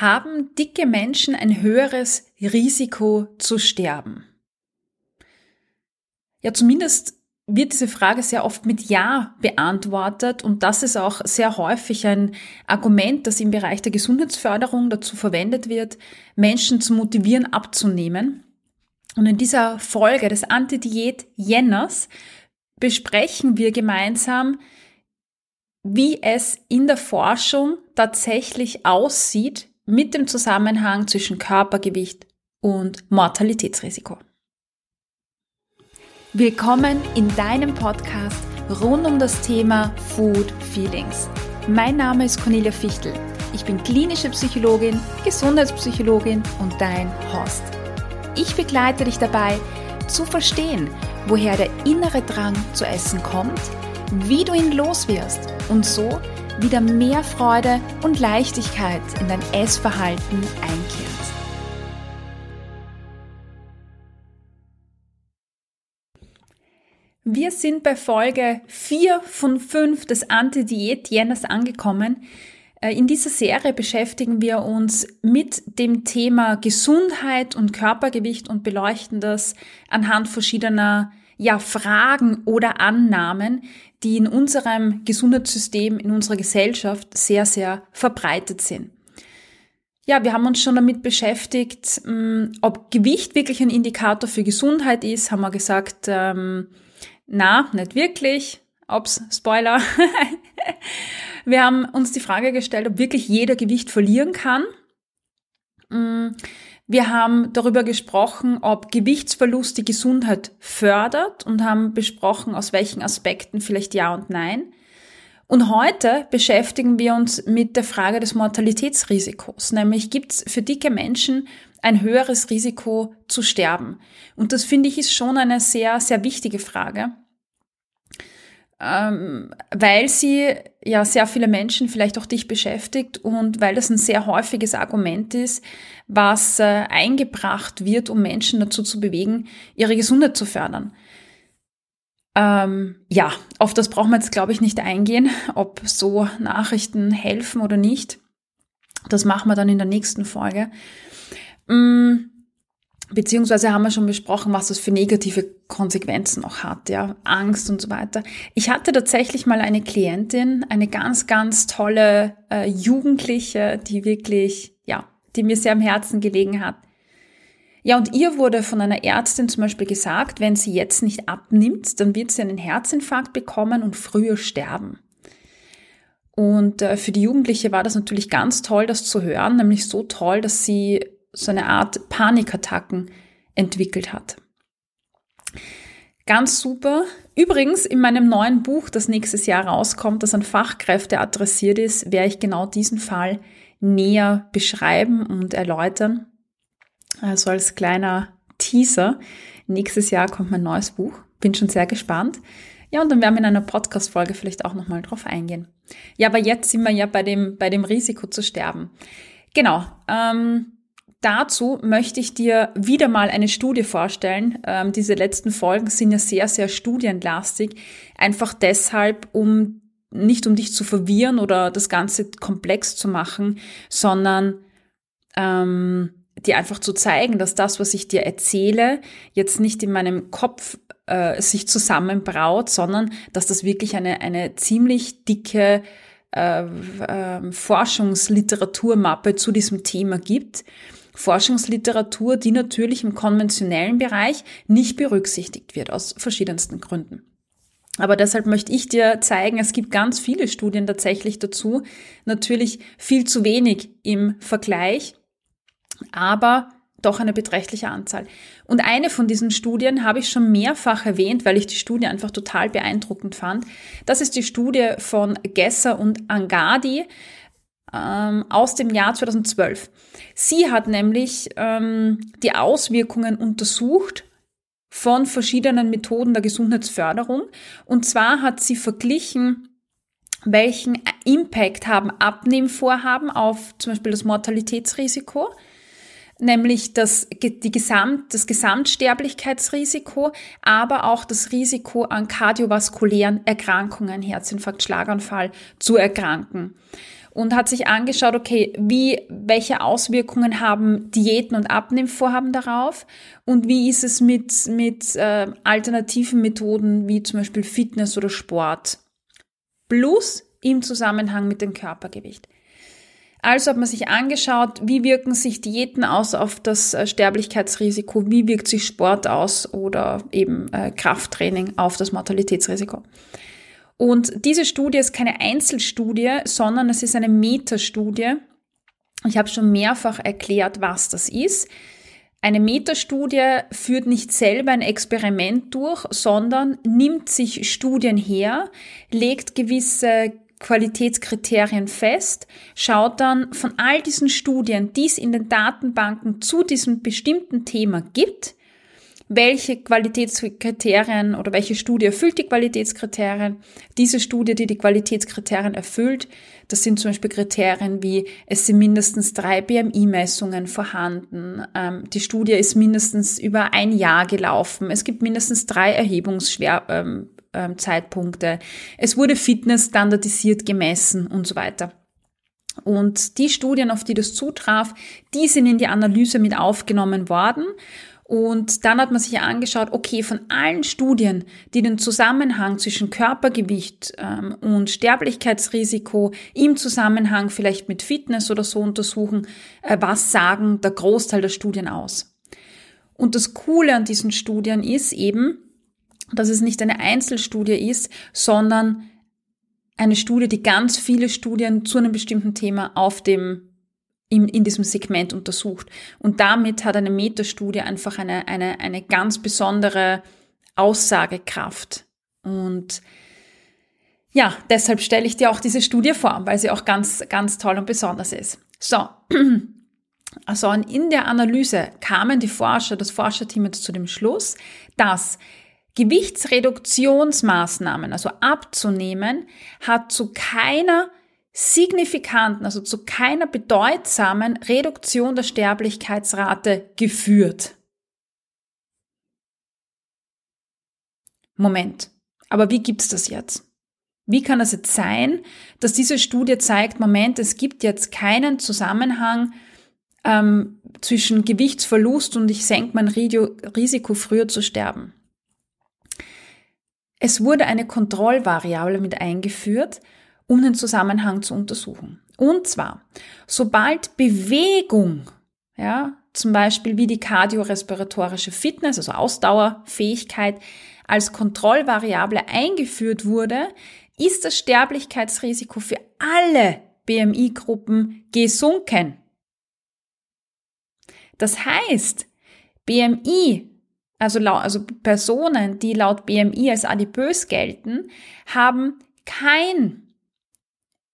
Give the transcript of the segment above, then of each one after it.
Haben dicke Menschen ein höheres Risiko zu sterben? Ja, zumindest wird diese Frage sehr oft mit Ja beantwortet und das ist auch sehr häufig ein Argument, das im Bereich der Gesundheitsförderung dazu verwendet wird, Menschen zu motivieren, abzunehmen. Und in dieser Folge des Anti-Diät Jenners besprechen wir gemeinsam, wie es in der Forschung tatsächlich aussieht mit dem Zusammenhang zwischen Körpergewicht und Mortalitätsrisiko. Willkommen in deinem Podcast rund um das Thema Food Feelings. Mein Name ist Cornelia Fichtel. Ich bin klinische Psychologin, Gesundheitspsychologin und dein Host. Ich begleite dich dabei, zu verstehen, woher der innere Drang zu essen kommt, wie du ihn loswirst und so wieder mehr Freude und Leichtigkeit in dein Essverhalten einkehrt. Wir sind bei Folge 4 von 5 des Anti-Diät-Jenners angekommen. Äh, in dieser Serie beschäftigen wir uns mit dem Thema Gesundheit und Körpergewicht und beleuchten das anhand verschiedener ja, Fragen oder Annahmen, die in unserem Gesundheitssystem, in unserer Gesellschaft sehr, sehr verbreitet sind. Ja, wir haben uns schon damit beschäftigt, mm, ob Gewicht wirklich ein Indikator für Gesundheit ist, haben wir gesagt, ähm, na, nicht wirklich. Ops, Spoiler. wir haben uns die Frage gestellt, ob wirklich jeder Gewicht verlieren kann. Wir haben darüber gesprochen, ob Gewichtsverlust die Gesundheit fördert und haben besprochen, aus welchen Aspekten vielleicht ja und nein. Und heute beschäftigen wir uns mit der Frage des Mortalitätsrisikos, nämlich gibt es für dicke Menschen ein höheres Risiko zu sterben? Und das finde ich ist schon eine sehr, sehr wichtige Frage, ähm, weil sie ja sehr viele Menschen, vielleicht auch dich beschäftigt und weil das ein sehr häufiges Argument ist, was äh, eingebracht wird, um Menschen dazu zu bewegen, ihre Gesundheit zu fördern. Ähm, ja, auf das brauchen wir jetzt, glaube ich, nicht eingehen, ob so Nachrichten helfen oder nicht. Das machen wir dann in der nächsten Folge. Mm, Beziehungsweise haben wir schon besprochen, was das für negative Konsequenzen auch hat, ja, Angst und so weiter. Ich hatte tatsächlich mal eine Klientin, eine ganz, ganz tolle äh, Jugendliche, die wirklich, ja, die mir sehr am Herzen gelegen hat. Ja, und ihr wurde von einer Ärztin zum Beispiel gesagt, wenn sie jetzt nicht abnimmt, dann wird sie einen Herzinfarkt bekommen und früher sterben. Und äh, für die Jugendliche war das natürlich ganz toll, das zu hören, nämlich so toll, dass sie so eine Art Panikattacken entwickelt hat. Ganz super. Übrigens, in meinem neuen Buch, das nächstes Jahr rauskommt, das an Fachkräfte adressiert ist, werde ich genau diesen Fall näher beschreiben und erläutern. Also als kleiner Teaser. Nächstes Jahr kommt mein neues Buch. Bin schon sehr gespannt. Ja, und dann werden wir in einer Podcast-Folge vielleicht auch nochmal drauf eingehen. Ja, aber jetzt sind wir ja bei dem, bei dem Risiko zu sterben. Genau. Ähm, Dazu möchte ich dir wieder mal eine Studie vorstellen. Ähm, diese letzten Folgen sind ja sehr, sehr studienlastig. Einfach deshalb, um nicht um dich zu verwirren oder das Ganze komplex zu machen, sondern ähm, dir einfach zu zeigen, dass das, was ich dir erzähle, jetzt nicht in meinem Kopf äh, sich zusammenbraut, sondern dass das wirklich eine, eine ziemlich dicke äh, äh, Forschungsliteraturmappe zu diesem Thema gibt Forschungsliteratur, die natürlich im konventionellen Bereich nicht berücksichtigt wird, aus verschiedensten Gründen. Aber deshalb möchte ich dir zeigen, es gibt ganz viele Studien tatsächlich dazu. Natürlich viel zu wenig im Vergleich, aber doch eine beträchtliche Anzahl. Und eine von diesen Studien habe ich schon mehrfach erwähnt, weil ich die Studie einfach total beeindruckend fand. Das ist die Studie von Gesser und Angadi ähm, aus dem Jahr 2012. Sie hat nämlich ähm, die Auswirkungen untersucht von verschiedenen Methoden der Gesundheitsförderung. Und zwar hat sie verglichen, welchen Impact haben Abnehmvorhaben auf zum Beispiel das Mortalitätsrisiko, nämlich das, die Gesamt, das Gesamtsterblichkeitsrisiko, aber auch das Risiko an kardiovaskulären Erkrankungen, Herzinfarkt, Schlaganfall zu erkranken. Und hat sich angeschaut, okay, wie, welche Auswirkungen haben Diäten und Abnehmvorhaben darauf und wie ist es mit, mit äh, alternativen Methoden wie zum Beispiel Fitness oder Sport plus im Zusammenhang mit dem Körpergewicht. Also hat man sich angeschaut, wie wirken sich Diäten aus auf das äh, Sterblichkeitsrisiko, wie wirkt sich Sport aus oder eben äh, Krafttraining auf das Mortalitätsrisiko. Und diese Studie ist keine Einzelstudie, sondern es ist eine Metastudie. Ich habe schon mehrfach erklärt, was das ist. Eine Metastudie führt nicht selber ein Experiment durch, sondern nimmt sich Studien her, legt gewisse Qualitätskriterien fest, schaut dann von all diesen Studien, die es in den Datenbanken zu diesem bestimmten Thema gibt, welche Qualitätskriterien oder welche Studie erfüllt die Qualitätskriterien. Diese Studie, die die Qualitätskriterien erfüllt, das sind zum Beispiel Kriterien wie, es sind mindestens drei BMI-Messungen vorhanden, ähm, die Studie ist mindestens über ein Jahr gelaufen, es gibt mindestens drei Erhebungszeitpunkte, ähm, ähm, es wurde Fitness standardisiert gemessen und so weiter. Und die Studien, auf die das zutraf, die sind in die Analyse mit aufgenommen worden. Und dann hat man sich angeschaut, okay, von allen Studien, die den Zusammenhang zwischen Körpergewicht ähm, und Sterblichkeitsrisiko im Zusammenhang vielleicht mit Fitness oder so untersuchen, äh, was sagen der Großteil der Studien aus? Und das Coole an diesen Studien ist eben, dass es nicht eine Einzelstudie ist, sondern eine Studie, die ganz viele Studien zu einem bestimmten Thema auf dem in, in diesem Segment untersucht. Und damit hat eine Metastudie einfach eine, eine, eine ganz besondere Aussagekraft. Und ja, deshalb stelle ich dir auch diese Studie vor, weil sie auch ganz, ganz toll und besonders ist. So. Also in der Analyse kamen die Forscher, das Forscherteam jetzt zu dem Schluss, dass Gewichtsreduktionsmaßnahmen, also abzunehmen, hat zu keiner signifikanten, also zu keiner bedeutsamen Reduktion der Sterblichkeitsrate geführt. Moment, aber wie gibt's das jetzt? Wie kann es jetzt sein, dass diese Studie zeigt, Moment, es gibt jetzt keinen Zusammenhang ähm, zwischen Gewichtsverlust und ich senke mein Risiko, früher zu sterben? Es wurde eine Kontrollvariable mit eingeführt, um den Zusammenhang zu untersuchen. Und zwar, sobald Bewegung, ja, zum Beispiel wie die kardiorespiratorische Fitness, also Ausdauerfähigkeit, als Kontrollvariable eingeführt wurde, ist das Sterblichkeitsrisiko für alle BMI-Gruppen gesunken. Das heißt, BMI, also, also Personen, die laut BMI als adipös gelten, haben kein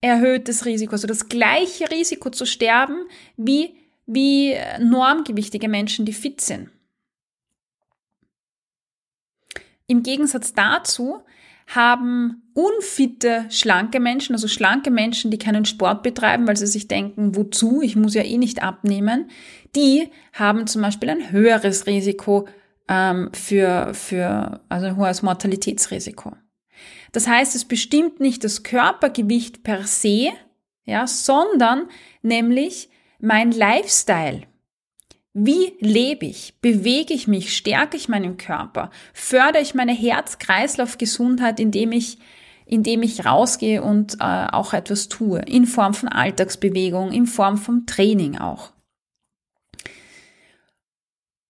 erhöhtes Risiko, also das gleiche Risiko zu sterben wie, wie normgewichtige Menschen, die fit sind. Im Gegensatz dazu haben unfitte, schlanke Menschen, also schlanke Menschen, die keinen Sport betreiben, weil sie sich denken, wozu, ich muss ja eh nicht abnehmen, die haben zum Beispiel ein höheres Risiko ähm, für, für, also ein hohes Mortalitätsrisiko. Das heißt, es bestimmt nicht das Körpergewicht per se, ja, sondern nämlich mein Lifestyle. Wie lebe ich? Bewege ich mich? Stärke ich meinen Körper? Fördere ich meine Herz-Kreislauf-Gesundheit, indem ich, indem ich rausgehe und äh, auch etwas tue? In Form von Alltagsbewegung, in Form von Training auch.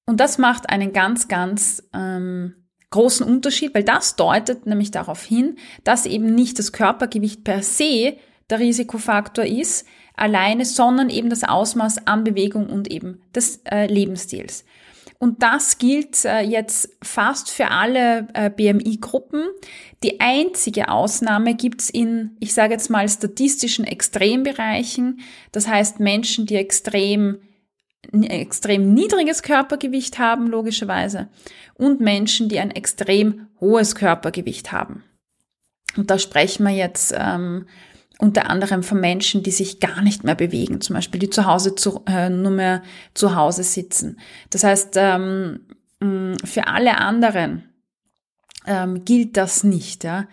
Und das macht einen ganz, ganz ähm, großen Unterschied, weil das deutet nämlich darauf hin, dass eben nicht das Körpergewicht per se der Risikofaktor ist, alleine, sondern eben das Ausmaß an Bewegung und eben des äh, Lebensstils. Und das gilt äh, jetzt fast für alle äh, BMI-Gruppen. Die einzige Ausnahme gibt's in, ich sage jetzt mal, statistischen Extrembereichen. Das heißt Menschen, die extrem extrem niedriges Körpergewicht haben, logischerweise, und Menschen, die ein extrem hohes Körpergewicht haben. Und da sprechen wir jetzt ähm, unter anderem von Menschen, die sich gar nicht mehr bewegen, zum Beispiel die zu Hause zu, äh, nur mehr zu Hause sitzen. Das heißt, ähm, für alle anderen ähm, gilt das nicht. Ja?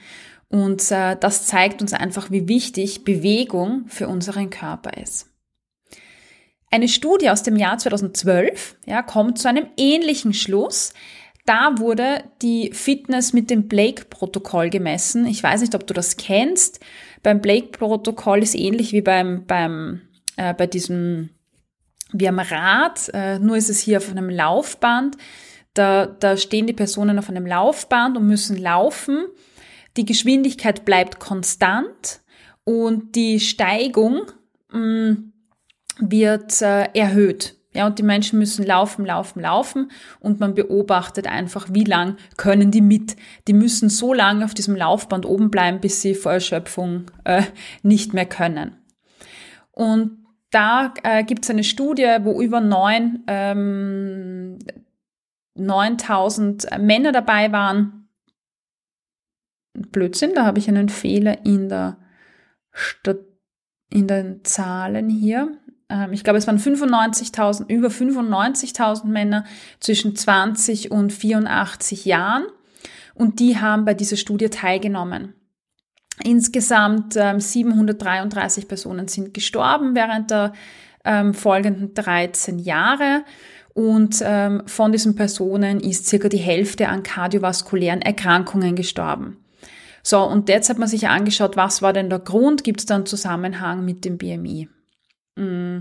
Und äh, das zeigt uns einfach, wie wichtig Bewegung für unseren Körper ist. Eine Studie aus dem Jahr 2012 ja, kommt zu einem ähnlichen Schluss. Da wurde die Fitness mit dem Blake-Protokoll gemessen. Ich weiß nicht, ob du das kennst. Beim Blake-Protokoll ist ähnlich wie beim, beim, äh, bei diesem, wie am Rad, äh, nur ist es hier auf einem Laufband. Da, da stehen die Personen auf einem Laufband und müssen laufen. Die Geschwindigkeit bleibt konstant und die Steigung mh, mm, wird äh, erhöht. Ja, und die Menschen müssen laufen, laufen, laufen und man beobachtet einfach, wie lang können die mit. Die müssen so lange auf diesem Laufband oben bleiben, bis sie vor Erschöpfung äh, nicht mehr können. Und da äh, gibt es eine Studie, wo über neun, ähm, 9000 Männer dabei waren. Blödsinn, da habe ich einen Fehler in der Stat in den Zahlen hier. Ähm, ich glaube, es waren 95.000, über 95.000 Männer zwischen 20 und 84 Jahren und die haben bei dieser Studie teilgenommen. Insgesamt ähm, 733 Personen sind gestorben während der ähm, folgenden 13 Jahre und ähm, von diesen Personen ist circa die Hälfte an kardiovaskulären Erkrankungen gestorben. So, und jetzt hat man sich angeschaut, was war denn der Grund? Gibt es da einen Zusammenhang mit dem BMI? Mm.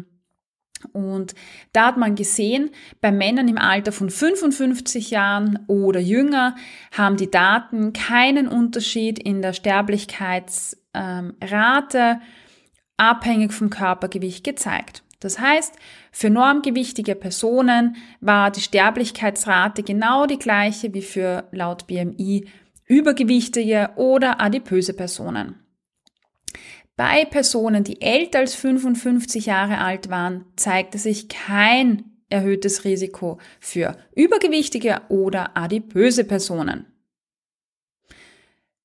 Und da hat man gesehen, bei Männern im Alter von 55 Jahren oder jünger haben die Daten keinen Unterschied in der Sterblichkeitsrate abhängig vom Körpergewicht gezeigt. Das heißt, für normgewichtige Personen war die Sterblichkeitsrate genau die gleiche wie für laut BMI übergewichtige oder adipöse Personen. Bei Personen, die älter als 55 Jahre alt waren, zeigte sich kein erhöhtes Risiko für übergewichtige oder adipöse Personen.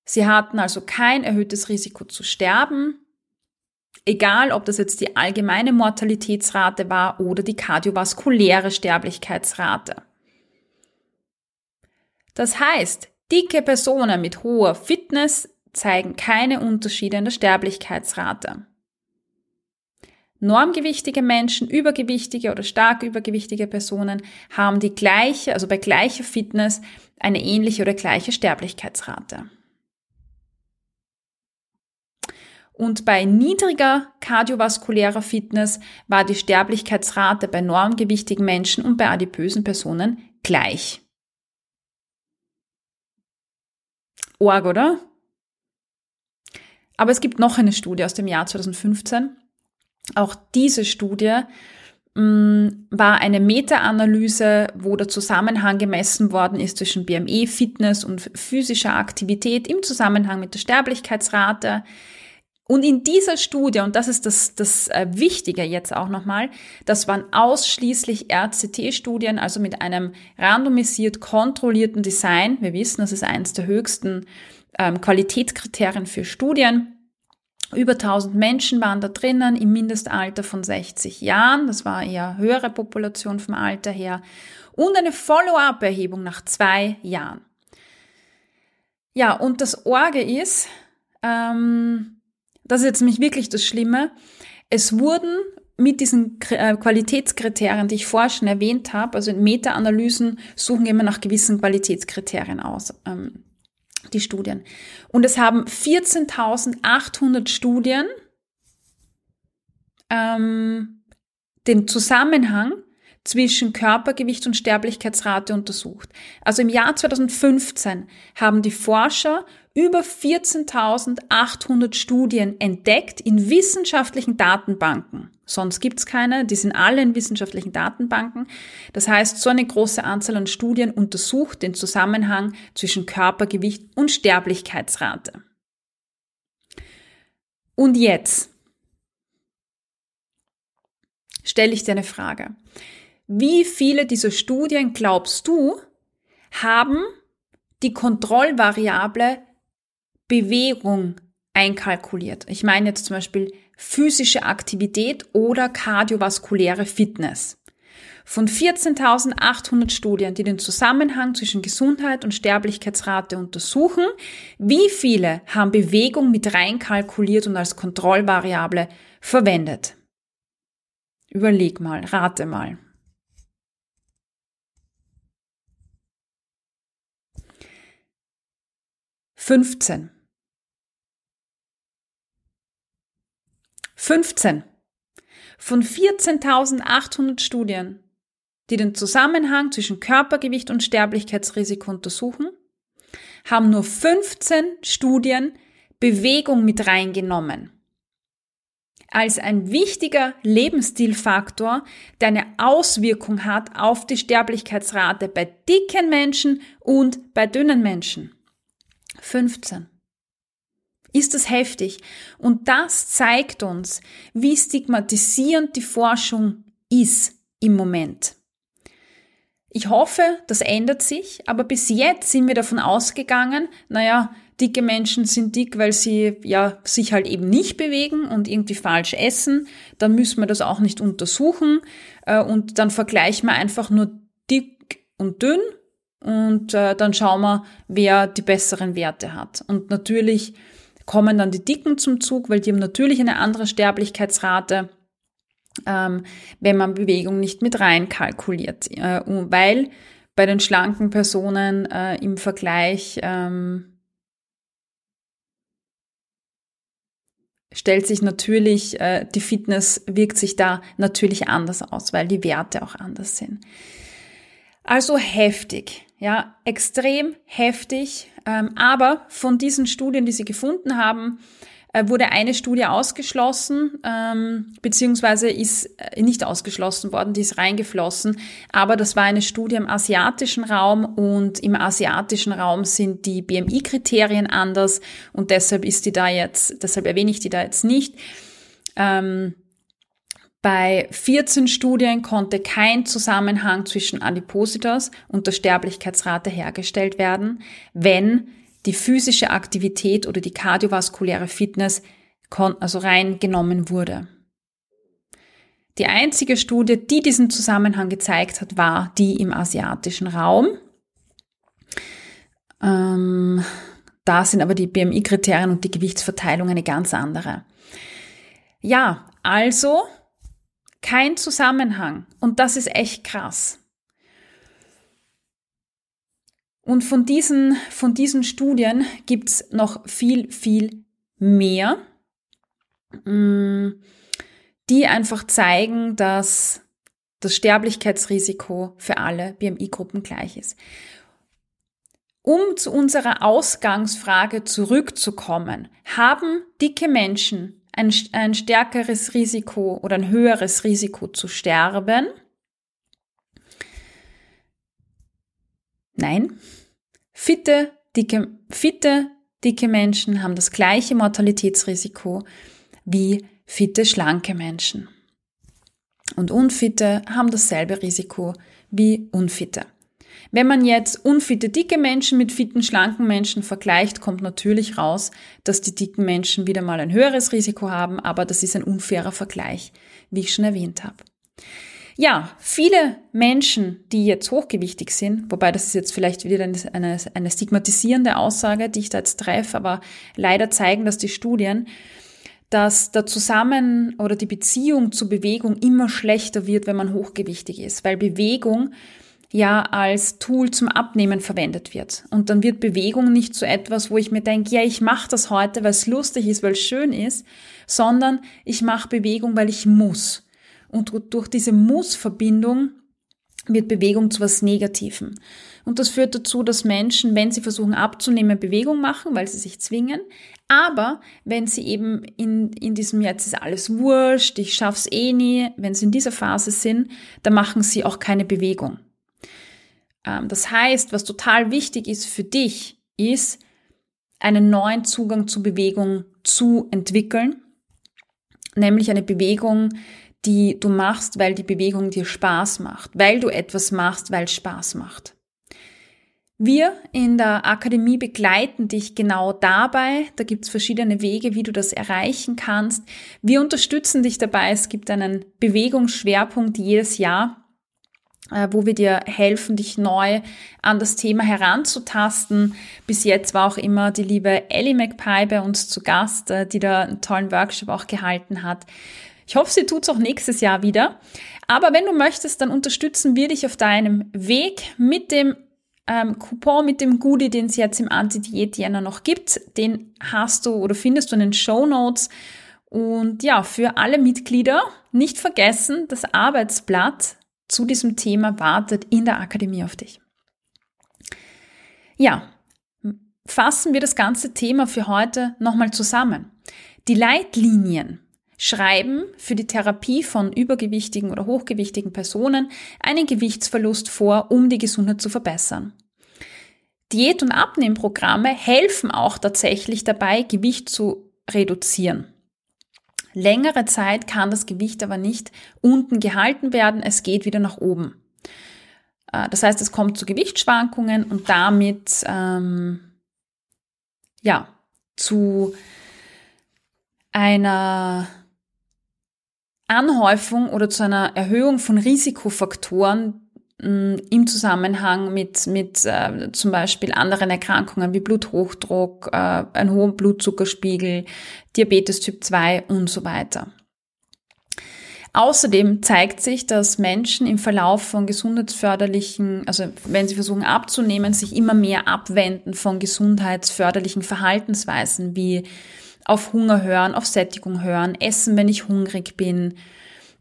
Sie hatten also kein erhöhtes Risiko zu sterben, egal ob das jetzt die allgemeine Mortalitätsrate war oder die kardiovaskuläre Sterblichkeitsrate. Das heißt, dicke Personen mit hoher Fitness zeigen keine Unterschiede in der Sterblichkeitsrate. Normgewichtige Menschen, übergewichtige oder stark übergewichtige Personen haben die gleiche, also bei gleicher Fitness eine ähnliche oder gleiche Sterblichkeitsrate. Und bei niedriger kardiovaskulärer Fitness war die Sterblichkeitsrate bei normgewichtigen Menschen und bei adipösen Personen gleich. Org, oder? Aber es gibt noch eine Studie aus dem Jahr 2015. Auch diese Studie mh, mm, war eine Meta-Analyse, wo der Zusammenhang gemessen worden ist zwischen BME, Fitness und physischer Aktivität im Zusammenhang mit der Sterblichkeitsrate. Und in dieser Studie, und das ist das, das äh, Wichtige jetzt auch nochmal, das waren ausschließlich RCT-Studien, also mit einem randomisiert kontrollierten Design. Wir wissen, das ist eines der höchsten ähm, Qualitätskriterien für Studien. Über 1000 Menschen waren da drinnen im Mindestalter von 60 Jahren. Das war eher höhere Population vom Alter her. Und eine Follow-up-Erhebung nach zwei Jahren. Ja, und das Orge ist, ähm, das ist jetzt nämlich wirklich das Schlimme, es wurden mit diesen äh, Qualitätskriterien, die ich vorher schon erwähnt habe, also in Meta-Analysen suchen immer nach gewissen Qualitätskriterien aus. Ähm, die Studien. Und es haben 14.800 Studien ähm, den Zusammenhang zwischen Körpergewicht und Sterblichkeitsrate untersucht. Also im Jahr 2015 haben die Forscher über 14.800 Studien entdeckt in wissenschaftlichen Datenbanken. Sonst gibt's keine, die sind alle in wissenschaftlichen Datenbanken. Das heißt, so eine große Anzahl an Studien untersucht den Zusammenhang zwischen Körpergewicht und Sterblichkeitsrate. Und jetzt stelle ich dir eine Frage. Wie viele dieser Studien glaubst du haben die Kontrollvariable Bewegung einkalkuliert? Ich meine jetzt zum Beispiel physische Aktivität oder kardiovaskuläre Fitness. Von 14.800 Studien, die den Zusammenhang zwischen Gesundheit und Sterblichkeitsrate untersuchen, wie viele haben Bewegung mit reinkalkuliert und als Kontrollvariable verwendet? Überleg mal, rate mal. Fünfzehn. Fünfzehn. Von 14.800 Studien, die den Zusammenhang zwischen Körpergewicht und Sterblichkeitsrisiko untersuchen, haben nur 15 Studien Bewegung mit reingenommen. Als ein wichtiger Lebensstilfaktor, der eine Auswirkung hat auf die Sterblichkeitsrate bei dicken Menschen und bei dünnen Menschen. 15. Ist das heftig? Und das zeigt uns, wie stigmatisierend die Forschung ist im Moment. Ich hoffe, das ändert sich, aber bis jetzt sind wir davon ausgegangen, naja, dicke Menschen sind dick, weil sie ja sich halt eben nicht bewegen und irgendwie falsch essen. Dann müssen wir das auch nicht untersuchen äh, und dann vergleichen wir einfach nur dick und dünn und äh, dann schauen wir, wer die besseren Werte hat. Und natürlich kommen dann die Dicken zum Zug, weil die haben natürlich eine andere Sterblichkeitsrate ähm, wenn man Bewegung nicht mit rein kalkuliert. Äh, weil bei den schlanken Personen äh, im Vergleich ähm, stellt sich natürlich, äh, die Fitness wirkt sich da natürlich anders aus, weil die Werte auch anders sind. Also heftig, ja, extrem heftig. Ähm, aber von diesen Studien, die sie gefunden haben, äh, wurde eine Studie ausgeschlossen, ähm, beziehungsweise ist äh, nicht ausgeschlossen worden, die ist reingeflossen. Aber das war eine Studie im asiatischen Raum und im asiatischen Raum sind die BMI-Kriterien anders und deshalb ist die da jetzt, deshalb erwähne ich die da jetzt nicht. Ähm, bei 14 Studien konnte kein Zusammenhang zwischen Adipositas und der Sterblichkeitsrate hergestellt werden, wenn die physische Aktivität oder die kardiovaskuläre Fitness also reingenommen wurde. Die einzige Studie, die diesen Zusammenhang gezeigt hat, war die im asiatischen Raum. Ähm, da sind aber die BMI-Kriterien und die Gewichtsverteilung eine ganz andere. Ja, also kein Zusammenhang. Und das ist echt krass. Und von diesen, von diesen Studien gibt's noch viel, viel mehr, mm, die einfach zeigen, dass das Sterblichkeitsrisiko für alle BMI-Gruppen gleich ist. Um zu unserer Ausgangsfrage zurückzukommen, haben dicke Menschen ein, ein stärkeres Risiko oder ein höheres Risiko zu sterben? Nein, Fitte, dicke, fitte, dicke Menschen haben das gleiche Mortalitätsrisiko wie fitte, schlanke Menschen. Und unfitte haben dasselbe Risiko wie unfitte. Wenn man jetzt unfitte, dicke Menschen mit fitten, schlanken Menschen vergleicht, kommt natürlich raus, dass die dicken Menschen wieder mal ein höheres Risiko haben, aber das ist ein unfairer Vergleich, wie ich schon erwähnt habe. Ja, viele Menschen, die jetzt hochgewichtig sind, wobei das ist jetzt vielleicht wieder eine, eine, stigmatisierende Aussage, die ich da jetzt treffe, aber leider zeigen das die Studien, dass der Zusammen- oder die Beziehung zu Bewegung immer schlechter wird, wenn man hochgewichtig ist, weil Bewegung ja als Tool zum Abnehmen verwendet wird. Und dann wird Bewegung nicht so etwas, wo ich mir denke, ja, ich mache das heute, weil es lustig ist, weil es schön ist, sondern ich mache Bewegung, weil ich muss. Und durch diese Muss-Verbindung wird Bewegung zu was Negativem. Und das führt dazu, dass Menschen, wenn sie versuchen abzunehmen, Bewegung machen, weil sie sich zwingen. Aber wenn sie eben in, in diesem jetzt ist alles wurscht, ich schaff's eh nie, wenn sie in dieser Phase sind, dann machen sie auch keine Bewegung. Ähm, das heißt, was total wichtig ist für dich, ist, einen neuen Zugang zu Bewegung zu entwickeln. Nämlich eine Bewegung, die du machst, weil die Bewegung dir Spaß macht, weil du etwas machst, weil es Spaß macht. Wir in der Akademie begleiten dich genau dabei. Da gibt es verschiedene Wege, wie du das erreichen kannst. Wir unterstützen dich dabei. Es gibt einen Bewegungsschwerpunkt jedes Jahr. Äh, wo wir dir helfen, dich neu an das Thema heranzutasten. Bis jetzt war auch immer die liebe Ellie McPie bei uns zu Gast, äh, die da einen tollen Workshop auch gehalten hat. Ich hoffe, sie tut's auch nächstes Jahr wieder. Aber wenn du möchtest, dann unterstützen wir dich auf deinem Weg mit dem ähm, Coupon, mit dem Goodie, den es jetzt im Anti-Diät-Jänner noch gibt. Den hast du oder findest du in den Show Notes. Und ja, für alle Mitglieder nicht vergessen, das Arbeitsblatt zu diesem Thema wartet in der Akademie auf dich. Ja, fassen wir das ganze Thema für heute nochmal zusammen. Die Leitlinien schreiben für die Therapie von übergewichtigen oder hochgewichtigen Personen einen Gewichtsverlust vor, um die Gesundheit zu verbessern. Diät- und Abnehmprogramme helfen auch tatsächlich dabei, Gewicht zu reduzieren. Längere Zeit kann das Gewicht aber nicht unten gehalten werden, es geht wieder nach oben. Äh, das heißt, es kommt zu Gewichtsschwankungen und damit ähm, ja zu einer Anhäufung oder zu einer Erhöhung von Risikofaktoren, im Zusammenhang mit, mit äh, zum Beispiel anderen Erkrankungen wie Bluthochdruck, äh, einen hohen Blutzuckerspiegel, Diabetes Typ 2 und so weiter. Außerdem zeigt sich, dass Menschen im Verlauf von gesundheitsförderlichen, also wenn sie versuchen abzunehmen, sich immer mehr abwenden von gesundheitsförderlichen Verhaltensweisen wie auf Hunger hören, auf Sättigung hören, essen, wenn ich hungrig bin,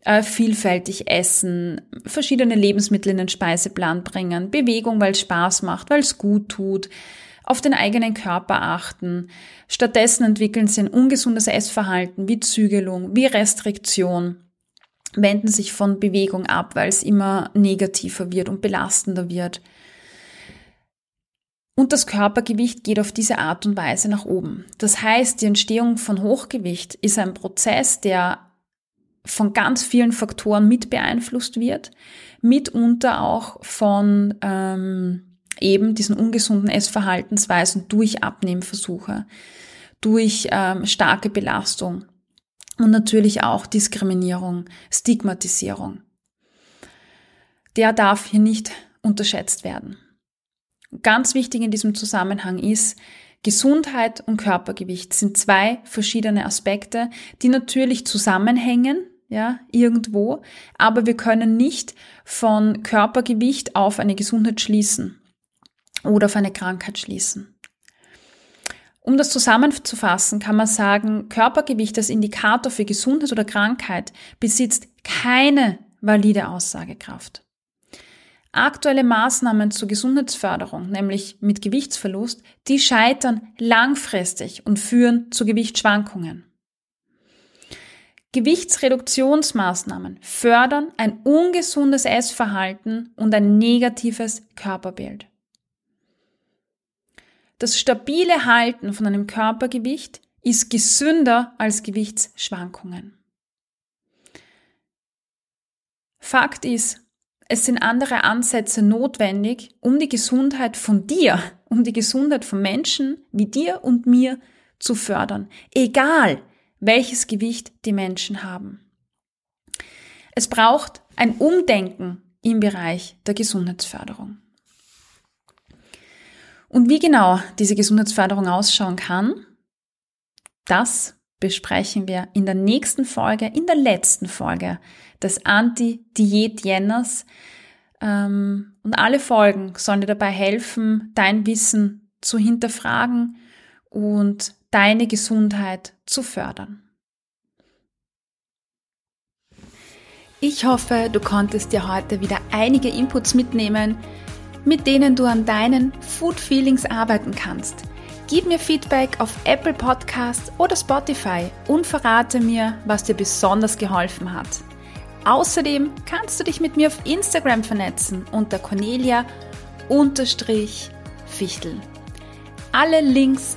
äh, vielfältig essen, verschiedene Lebensmittel in den Speiseplan bringen, Bewegung, weil es Spaß macht, weil es gut tut, auf den eigenen Körper achten. Stattdessen entwickeln sie ein ungesundes Essverhalten wie Zügelung, wie Restriktion, wenden sich von Bewegung ab, weil es immer negativer wird und belastender wird. Und das Körpergewicht geht auf diese Art und Weise nach oben. Das heißt, die Entstehung von Hochgewicht ist ein Prozess, der von ganz vielen Faktoren mit beeinflusst wird, mitunter auch von ähm, eben diesen ungesunden Essverhaltensweisen durch Abnehmversuche, durch ähm, starke Belastung und natürlich auch Diskriminierung, Stigmatisierung. Der darf hier nicht unterschätzt werden. Ganz wichtig in diesem Zusammenhang ist, Gesundheit und Körpergewicht sind zwei verschiedene Aspekte, die natürlich zusammenhängen, ja, irgendwo, aber wir können nicht von Körpergewicht auf eine Gesundheit schließen oder auf eine Krankheit schließen. Um das zusammenzufassen, kann man sagen, Körpergewicht als Indikator für Gesundheit oder Krankheit besitzt keine valide Aussagekraft. Aktuelle Maßnahmen zur Gesundheitsförderung, nämlich mit Gewichtsverlust, die scheitern langfristig und führen zu Gewichtsschwankungen. Gewichtsreduktionsmaßnahmen fördern ein ungesundes Essverhalten und ein negatives Körperbild. Das stabile Halten von einem Körpergewicht ist gesünder als Gewichtsschwankungen. Fakt ist, es sind andere Ansätze notwendig, um die Gesundheit von dir, um die Gesundheit von Menschen wie dir und mir zu fördern. Egal, welches Gewicht die Menschen haben. Es braucht ein Umdenken im Bereich der Gesundheitsförderung. Und wie genau diese Gesundheitsförderung ausschauen kann, das besprechen wir in der nächsten Folge, in der letzten Folge des Anti-Diät-Jenners. Ähm, und alle Folgen sollen dir dabei helfen, dein Wissen zu hinterfragen und deine Gesundheit zu fördern. Ich hoffe, du konntest dir heute wieder einige Inputs mitnehmen, mit denen du an deinen Food Feelings arbeiten kannst. Gib mir Feedback auf Apple Podcasts oder Spotify und verrate mir, was dir besonders geholfen hat. Außerdem kannst du dich mit mir auf Instagram vernetzen unter Cornelia-Fichtel. Alle Links